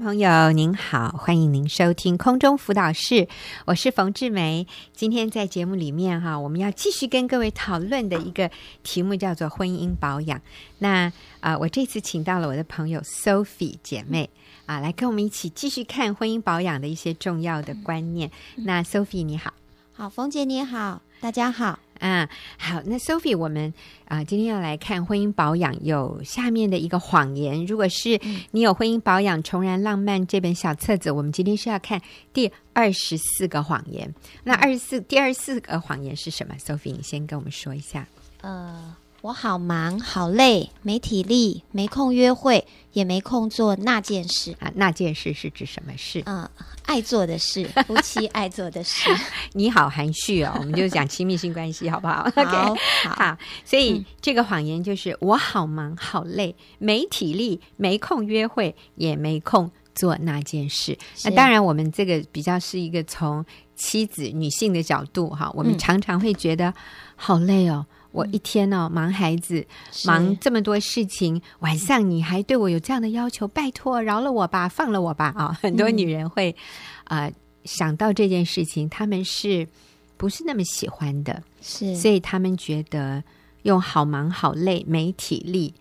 朋友您好，欢迎您收听空中辅导室，我是冯志梅。今天在节目里面哈，我们要继续跟各位讨论的一个题目叫做婚姻保养。那啊、呃，我这次请到了我的朋友 Sophie 姐妹啊，来跟我们一起继续看婚姻保养的一些重要的观念。那 Sophie 你好，好，冯姐你好，大家好。啊，好，那 Sophie，我们啊、呃，今天要来看婚姻保养，有下面的一个谎言。如果是你有婚姻保养重燃浪漫这本小册子，我们今天是要看第二十四个谎言。那二十四，第二十四个谎言是什么？Sophie，你先跟我们说一下。呃。我好忙，好累，没体力，没空约会，也没空做那件事啊。那件事是指什么事？嗯，爱做的事，夫妻爱做的事。你好含蓄哦，我们就讲亲密性关系，好不好？好 okay, 好，好。所以、嗯、这个谎言就是我好忙，好累，没体力，没空约会，也没空做那件事。那当然，我们这个比较是一个从妻子、女性的角度哈，我们常常会觉得好累哦。我一天哦，忙孩子，忙这么多事情，晚上你还对我有这样的要求，拜托饶了我吧，放了我吧啊！很多女人会啊、想到这件事情，他们是不是那么喜欢的？是，所以他们觉得用好忙好累没体力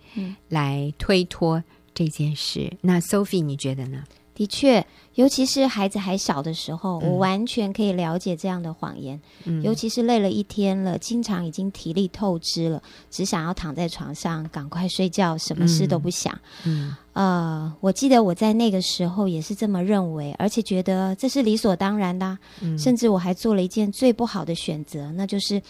来推脱这件事。嗯、那 Sophie 你觉得呢？的确，尤其是孩子还小的时候，嗯、我完全可以了解这样的谎言。嗯，尤其是累了一天了，经常已经体力透支了，只想要躺在床上赶快睡觉，什么事都不想。嗯，呃，我记得我在那个时候也是这么认为，而且觉得这是理所当然的。嗯，甚至我还做了一件最不好的选择，那就是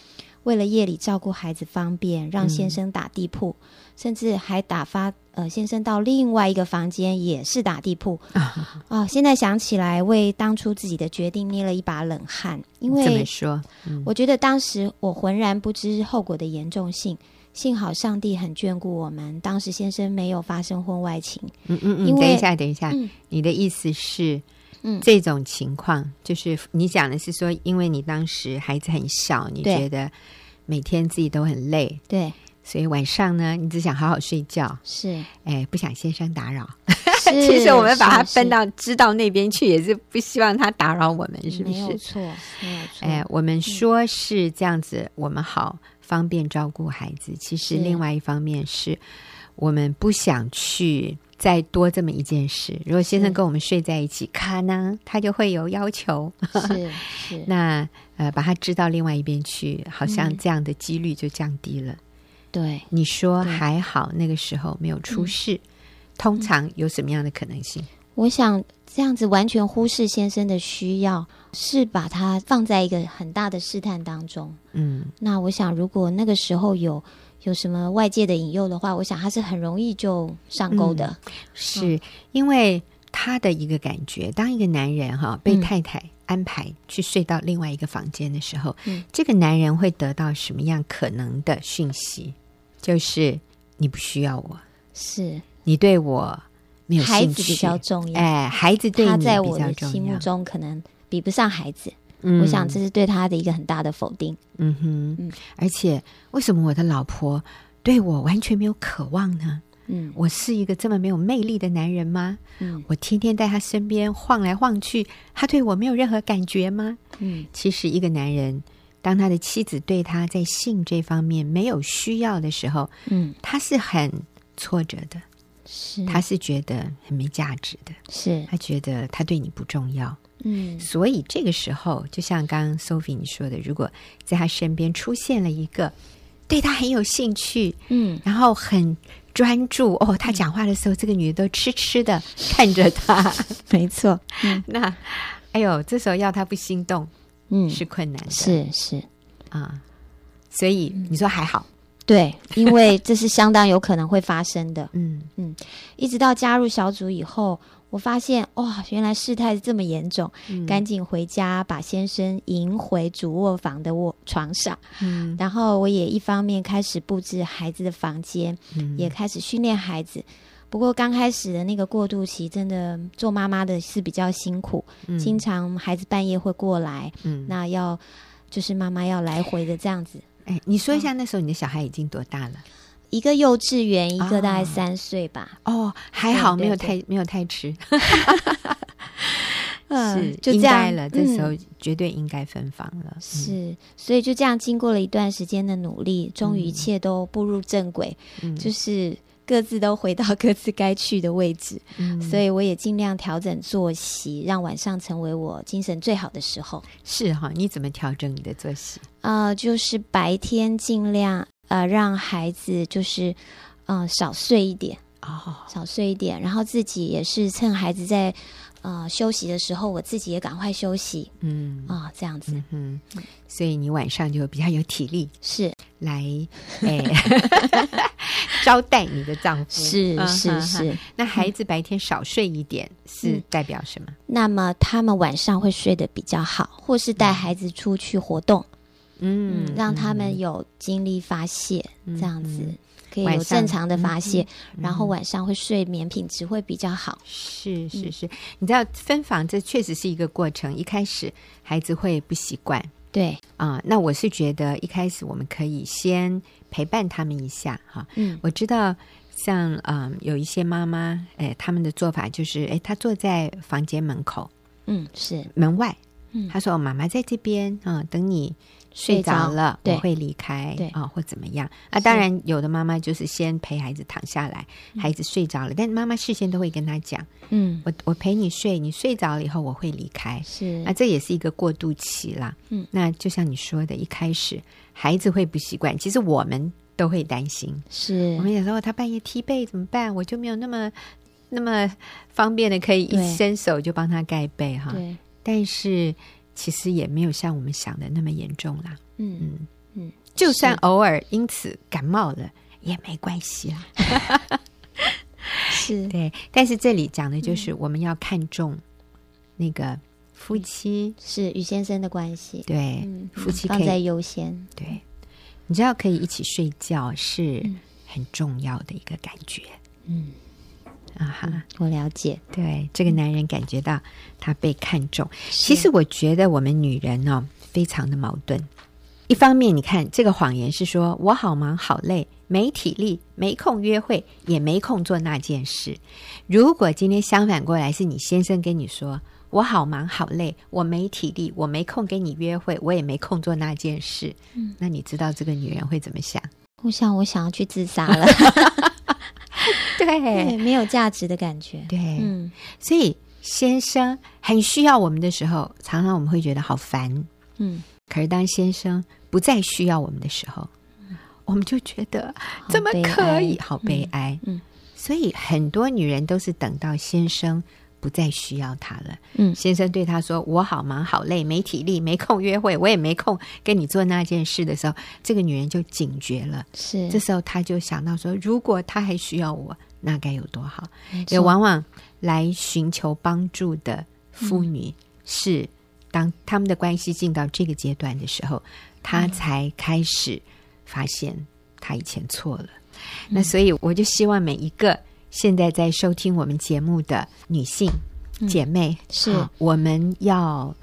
为了夜里照顾孩子方便，让先生打地铺，嗯、甚至还打发。呃，先生到另外一个房间也是打地铺啊、哦！现在想起来，为当初自己的决定捏了一把冷汗。因为怎么说？嗯、我觉得当时我浑然不知后果的严重性。幸好上帝很眷顾我们，当时先生没有发生婚外情。嗯嗯嗯。等一下，等一下，嗯、你的意思是，嗯，这种情况就是你讲的是说，因为你当时孩子很小，你觉得每天自己都很累，对。所以晚上呢，你只想好好睡觉，是，哎，不想先生打扰。其实我们把他分到知道那边去，也是不希望他打扰我们，是不是？没有错，没有错。哎，我们说是这样子，我们好方便照顾孩子。其实另外一方面是我们不想去再多这么一件事。如果先生跟我们睡在一起，可能他就会有要求。是 是。那呃，把他支到另外一边去，好像这样的几率就降低了。对，你说还好，那个时候没有出事。嗯、通常有什么样的可能性？我想这样子完全忽视先生的需要，是把他放在一个很大的试探当中。嗯，那我想，如果那个时候有有什么外界的引诱的话，我想他是很容易就上钩的。嗯、是因为他的一个感觉，当一个男人哈被太太安排去睡到另外一个房间的时候，嗯、这个男人会得到什么样可能的讯息？就是你不需要我，是你对我孩子比较重要。哎，孩子对你比较重要，他在我的心目中可能比不上孩子。嗯，我想这是对他的一个很大的否定。嗯哼，嗯，而且为什么我的老婆对我完全没有渴望呢？嗯，我是一个这么没有魅力的男人吗？嗯，我天天在他身边晃来晃去，他对我没有任何感觉吗？嗯，其实一个男人。当他的妻子对他在性这方面没有需要的时候，嗯，他是很挫折的，是，他是觉得很没价值的，是，他觉得他对你不重要，嗯，所以这个时候，就像刚刚 Sophie 你说的，如果在他身边出现了一个对他很有兴趣，嗯，然后很专注，哦，他讲话的时候，嗯，这个女的都痴痴的看着他，没错，嗯，那，哎呦，这时候要他不心动。嗯，是困难的，是是。啊，所以你说还好，对，因为这是相当有可能会发生的。嗯嗯，一直到加入小组以后，我发现哇，原来事态这么严重，嗯、赶紧回家把先生迎回主卧房的卧床上。嗯，然后我也一方面开始布置孩子的房间，嗯、也开始训练孩子。不过刚开始的那个过渡期，真的做妈妈的是比较辛苦，嗯、经常孩子半夜会过来，嗯，那要就是妈妈要来回的这样子。哎，你说一下那时候你的小孩已经多大了？一个幼稚园，一个大概三岁吧。哦，还好，没有太没有太迟。嗯，是就这样了，这时候绝对应该分房了。是，所以就这样经过了一段时间的努力，终于一切都步入正轨，就是各自都回到各自该去的位置。所以我也尽量调整作息，让晚上成为我精神最好的时候。是哈，你怎么调整你的作息？呃，就是白天尽量呃让孩子就是嗯少睡一点哦，少睡一点，然后自己也是趁孩子在。呃，休息的时候，我自己也赶快休息。嗯啊、哦，这样子。嗯，所以你晚上就比较有体力，是来 哎招待你的丈夫。是是是。那孩子白天少睡一点，是代表什么？那么他们晚上会睡得比较好，或是带孩子出去活动，嗯，让他们有精力发泄，这样子。可以有正常的发泄，嗯、然后晚上会睡眠品质会比较好。是是是，你知道分房这确实是一个过程，一开始孩子会不习惯。对啊、呃，那我是觉得一开始我们可以先陪伴他们一下哈。嗯，我知道像嗯、呃、有一些妈妈，哎，他们的做法就是，哎，她坐在房间门口，嗯，是门外，嗯，她说：“妈妈在这边啊、呃，等你。”睡着了，我会离开，对。啊，或怎么样？啊，当然，有的妈妈就是先陪孩子躺下来，孩子睡着了，但妈妈事先都会跟他讲，嗯，我我陪你睡，你睡着了以后我会离开，是，啊这也是一个过渡期啦，嗯，那就像你说的，一开始孩子会不习惯，其实我们都会担心，是。我们有时候他半夜踢被怎么办？我就没有那么那么方便的可以一伸手就帮他盖被哈，对，但是。其实也没有像我们想的那么严重啦。嗯嗯嗯，就算偶尔因此感冒了也没关系啦。是，对。但是这里讲的就是我们要看重那个夫妻是与先生的关系。对，夫妻放在优先。对，你知道可以一起睡觉是很重要的一个感觉。嗯。啊哈，嗯、我了解。对，这个男人感觉到他被看重。其实我觉得我们女人哦，非常的矛盾。一方面，你看这个谎言是说我好忙好累，没体力，没空约会，也没空做那件事。如果今天相反过来，是你先生跟你说我好忙好累，我没体力，我没空跟你约会，我也没空做那件事。嗯，那你知道这个女人会怎么想？我想，我想要去自杀了。对，对，没有价值的感觉。对，嗯，所以先生很需要我们的时候，常常我们会觉得好烦。嗯，可是当先生不再需要我们的时候，嗯，我们就觉得怎么可以？好悲哀。嗯，所以很多女人都是等到先生不再需要他了。嗯，先生对他说：“我好忙好累，没体力，没空约会，我也没空跟你做那件事的时候，这个女人就警觉了。是，这时候她就想到说：如果他还需要我。”那该有多好！也往往来寻求帮助的妇女，是当他们的关系进到这个阶段的时候，他才开始发现他以前错了。嗯、那所以我就希望每一个现在在收听我们节目的女性姐妹，嗯、是我们要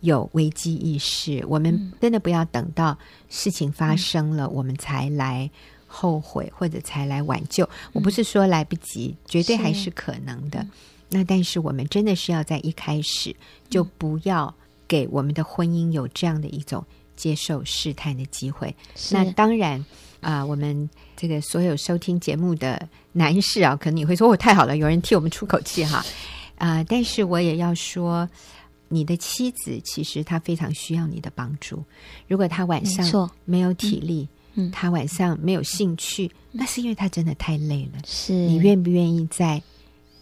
有危机意识，我们真的不要等到事情发生了，嗯、我们才来。后悔或者才来挽救，我不是说来不及，嗯、绝对还是可能的。那但是我们真的是要在一开始就不要给我们的婚姻有这样的一种接受试探的机会。那当然啊、呃，我们这个所有收听节目的男士啊，可能你会说：“我、哦、太好了，有人替我们出口气哈。”啊、呃，但是我也要说，你的妻子其实她非常需要你的帮助。如果她晚上没有体力。嗯，她晚上没有兴趣，嗯、那是因为她真的太累了。是你愿不愿意在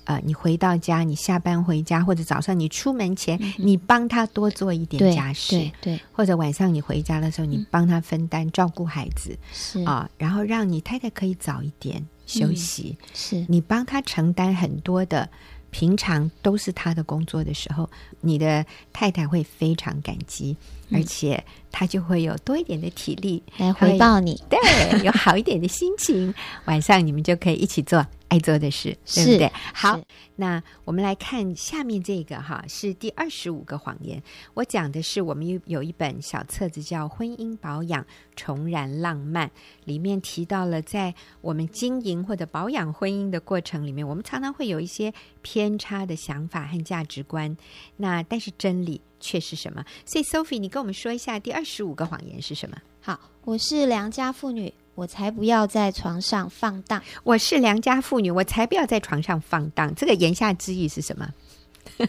呃，你回到家，你下班回家，或者早上你出门前，嗯、你帮他多做一点家事，对，对对，或者晚上你回家的时候，你帮他分担、嗯、照顾孩子，是啊、呃，然后让你太太可以早一点休息。嗯、是你帮他承担很多的。平常都是他的工作的时候，你的太太会非常感激，而且他就会有多一点的体力来回报你，对，有好一点的心情。晚上你们就可以一起做爱做的事，对不对？好，那我们来看下面这个哈，是第二十五个谎言。我讲的是我们有有一本小册子叫《婚姻保养重燃浪漫》，里面提到了在我们经营或者保养婚姻的过程里面，我们常常会有一些偏差的想法和价值观。那但是真理却是什么？所以 Sophie，你跟我们说一下第二十五个谎言是什么？好，我是良家妇女。我才不要在床上放荡！我是良家妇女，我才不要在床上放荡。这个言下之意是什么？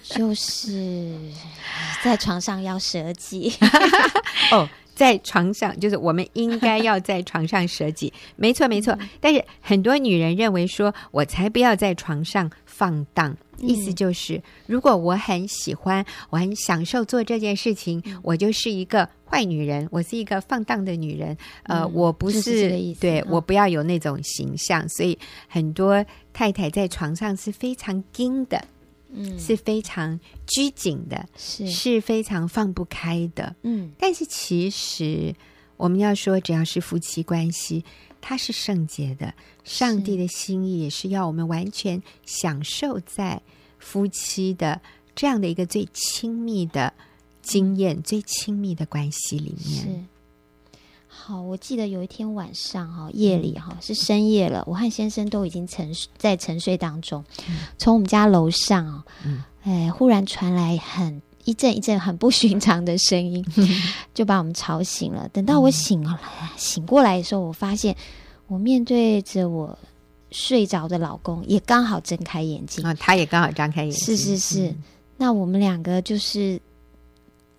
就是在床上要舍己。哦，在床上就是我们应该要在床上舍己，没错没错。但是很多女人认为说，我才不要在床上放荡。意思就是，如果我很喜欢，我很享受做这件事情，我就是一个坏女人，我是一个放荡的女人。呃，我不是，对，我不要有那种形象。所以很多太太在床上是非常硬的，嗯，是非常拘谨的，是是非常放不开的，嗯。但是其实我们要说，只要是夫妻关系。它是圣洁的，上帝的心意也是要我们完全享受在夫妻的这样的一个最亲密的经验、最亲密的关系里面。是。好，我记得有一天晚上哈，夜里哈是深夜了，我和先生都已经沉在沉睡当中，从我们家楼上啊，哎，忽然传来很。一阵一阵很不寻常的声音，就把我们吵醒了。等到我醒了，醒过来的时候，我发现我面对着我睡着的老公，也刚好睁开眼睛啊，他也刚好张开眼睛。是是是，嗯、那我们两个就是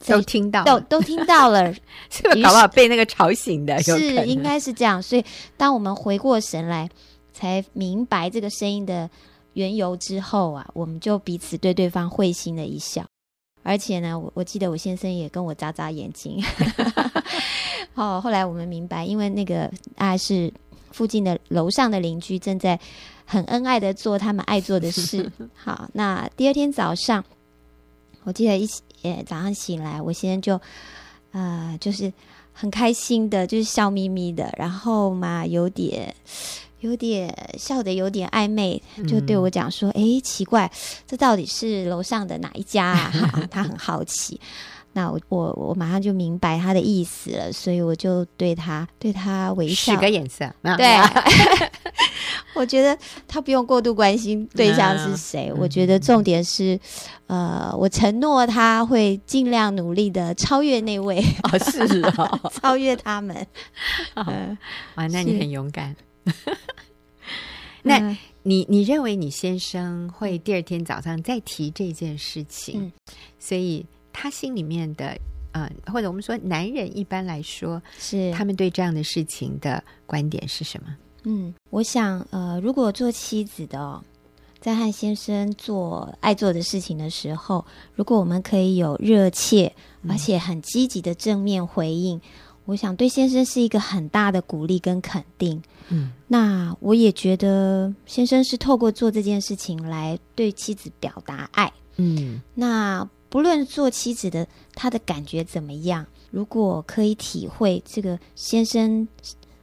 都听到，都都听到了，是不是搞不好被那个吵醒的？是，应该是这样。所以，当我们回过神来，才明白这个声音的缘由之后啊，我们就彼此对对方会心的一笑。而且呢，我我记得我先生也跟我眨眨眼睛。哦，后来我们明白，因为那个啊是附近的楼上的邻居正在很恩爱的做他们爱做的事。好，那第二天早上，我记得一起呃早上醒来，我先生就呃就是很开心的，就是笑眯眯的，然后嘛有点。有点笑的有点暧昧，就对我讲说：“哎、嗯，奇怪，这到底是楼上的哪一家啊？” 他很好奇。那我我我马上就明白他的意思了，所以我就对他对他微笑，使个眼色。对，我觉得他不用过度关心对象是谁。嗯、我觉得重点是，呃，我承诺他会尽量努力的超越那位。哦，是哦，超越他们。哦呃、哇，那你很勇敢。那你你认为你先生会第二天早上再提这件事情？嗯、所以他心里面的呃，或者我们说男人一般来说是他们对这样的事情的观点是什么？嗯，我想呃，如果做妻子的、哦、在和先生做爱做的事情的时候，如果我们可以有热切而且很积极的正面回应。嗯我想对先生是一个很大的鼓励跟肯定。嗯，那我也觉得先生是透过做这件事情来对妻子表达爱。嗯，那不论做妻子的他的感觉怎么样，如果可以体会这个先生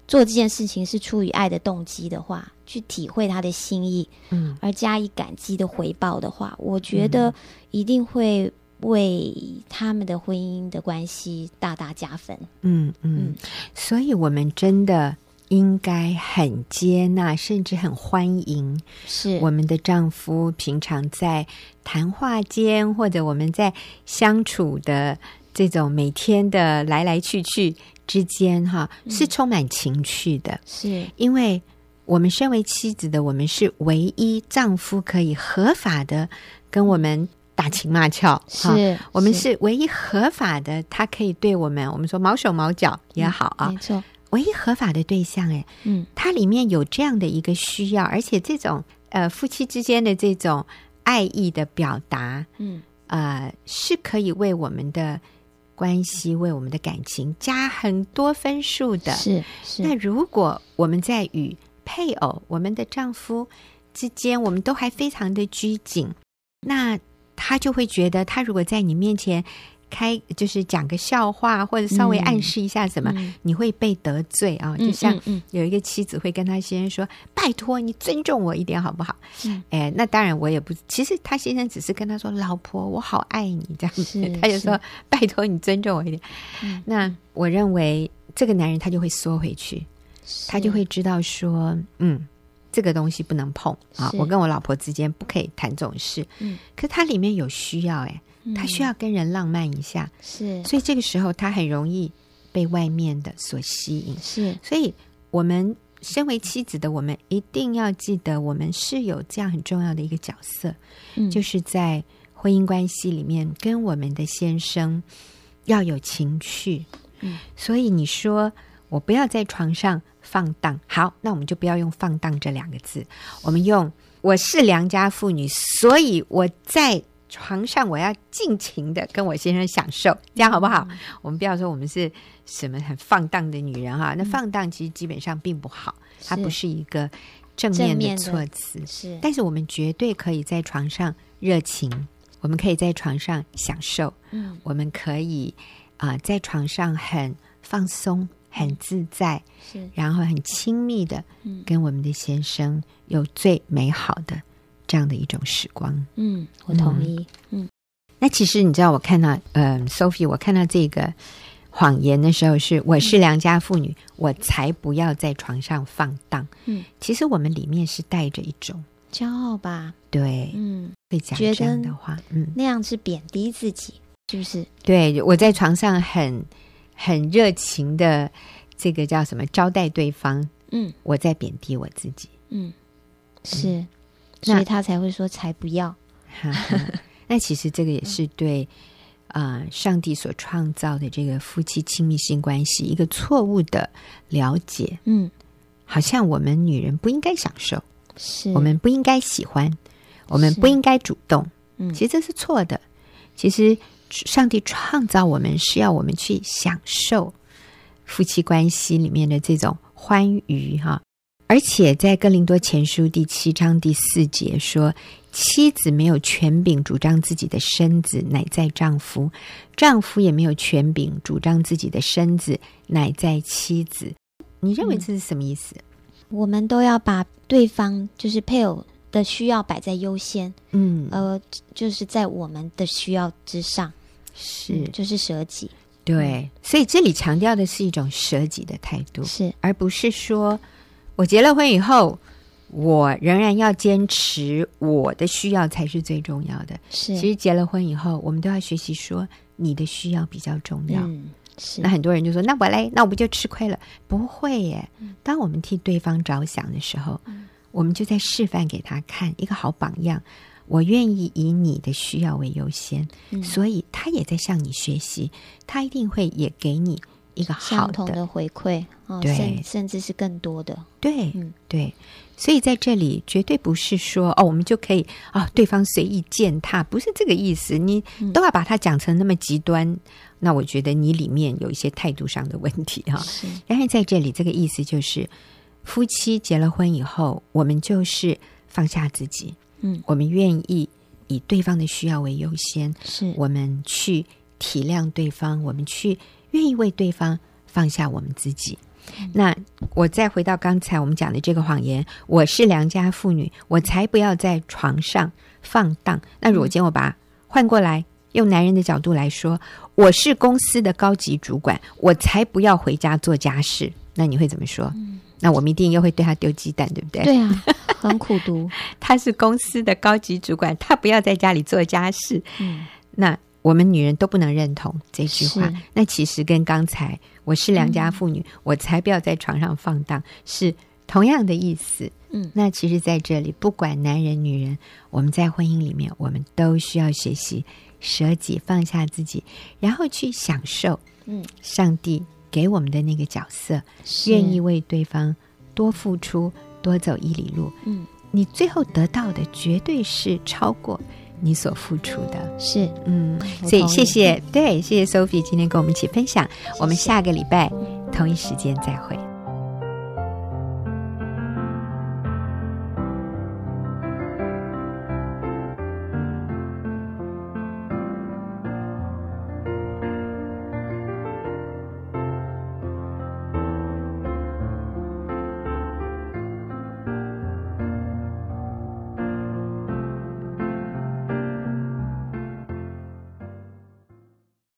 做这件事情是出于爱的动机的话，去体会他的心意，嗯，而加以感激的回报的话，我觉得一定会。为他们的婚姻的关系大大加分。嗯嗯，嗯，所以我们真的应该很接纳，甚至很欢迎，是我们的丈夫平常在谈话间，或者我们在相处的这种每天的来来去去之间，哈，是充满情趣的。是。因为我们身为妻子的，我们是唯一丈夫可以合法的跟我们。打情骂俏，是我们是。唯一合法的，他可以对我们，我们说毛手毛脚也好啊，没错，唯一合法的对象，哎，嗯，它里面有这样的一个需要，而且这种呃夫妻之间的这种爱意的表达，嗯，呃，是可以为我们的关系、为我们的感情加很多分数的，是是。那如果我们在与配偶、我们的丈夫之间，我们都还非常的拘谨，那。他就会觉得，他如果在你面前开就是讲个笑话，或者稍微暗示一下什么，嗯、你会被得罪啊。就像有一个妻子会跟他先生说：“嗯嗯嗯、拜托你尊重我一点好不好？”嗯、哎，那当然我也不，其实他先生只是跟他说：“老婆，我好爱你。”这样子，他 就说：“拜托你尊重我一点。嗯”那我认为这个男人他就会缩回去，他就会知道说：“嗯，这个东西不能碰啊，我跟我老婆之间不可以谈这种事。”嗯，可是他里面有需要哎。他需要跟人浪漫一下，是，所以这个时候他很容易被外面的所吸引，是。所以，我们身为妻子的，我们一定要记得，我们是有这样很重要的一个角色，嗯，就是在婚姻关系里面跟我们的先生要有情趣，嗯。所以你说我不要在床上放荡，好，那我们就不要用“放荡”这两个字，我们用“我是良家妇女”，所以我在。床上我要尽情的跟我先生享受，这样好不好？嗯、我们不要说我们是什么很放荡的女人哈，那放荡其实基本上并不好，它不是一个正面的措辞。是，但是我们绝对可以在床上热情，我们可以在床上享受，嗯，我们可以啊、呃、在床上很放松、很自在，是，然后很亲密的跟我们的先生有最美好的。这样的一种时光，嗯，我同意，嗯。嗯，那其实你知道，我看到，嗯、呃，Sophie，我看到这个谎言的时候是，是我是良家妇女，嗯、我才不要在床上放荡。嗯，其实我们里面是带着一种骄傲吧？对，嗯，会讲这样的话，嗯，那样是贬低自己，是不是？对，我在床上很很热情的，这个叫什么？招待对方，嗯，我在贬低我自己，嗯，是。所以他才会说才不要。那，那其实这个也是对啊、呃，上帝所创造的这个夫妻亲密性关系一个错误的了解。嗯，好像我们女人不应该享受，是我们不应该喜欢，我们不应该主动。嗯，其实这是错的。其实上帝创造我们是要我们去享受夫妻关系里面的这种欢愉哈。而且在哥林多前书第七章第四节说：“妻子没有权柄主张自己的身子，乃在丈夫；丈夫也没有权柄主张自己的身子，乃在妻子。”你认为这是什么意思？嗯，我们都要把对方，就是配偶的需要摆在优先，嗯，呃，就是在我们的需要之上，是，嗯，就是舍己。对，所以这里强调的是一种舍己的态度，是，而不是说。我结了婚以后，我仍然要坚持我的需要才是最重要的。是，其实结了婚以后，我们都要学习说你的需要比较重要。嗯，是。那很多人就说：“那我嘞，那我不就吃亏了？”不会耶。当我们替对方着想的时候，嗯，我们就在示范给他看一个好榜样。我愿意以你的需要为优先，嗯，所以他也在向你学习，他一定会也给你。一个好的，的回馈，哦、对，甚甚至是更多的，对，嗯，对，所以在这里绝对不是说哦，我们就可以啊、哦，对方随意践踏，不是这个意思。你都要把它讲成那么极端，嗯、那我觉得你里面有一些态度上的问题哈。是，然后在这里，这个意思就是，夫妻结了婚以后，我们就是放下自己，嗯，我们愿意以对方的需要为优先，是我们去体谅对方，我们去。愿意为对方放下我们自己。那我再回到刚才我们讲的这个谎言，我是良家妇女，我才不要在床上放荡。那如果今天我把它换过来，用男人的角度来说，我是公司的高级主管，我才不要回家做家事。那你会怎么说？那我们一定又会对他丢鸡蛋，对不对？对啊，很苦读。他是公司的高级主管，他不要在家里做家事。嗯，那。我们女人都不能认同这句话。那其实跟刚才“我是良家妇女，嗯、我才不要在床上放荡”是同样的意思。嗯，那其实在这里，不管男人女人，我们在婚姻里面，我们都需要学习舍己，放下自己，然后去享受。嗯，上帝给我们的那个角色，愿意为对方多付出，多走一里路。嗯，你最后得到的绝对是超过。你所付出的。是，嗯，所以谢谢，对，谢谢 Sophie 今天跟我们一起分享，我们下个礼拜同一时间再会。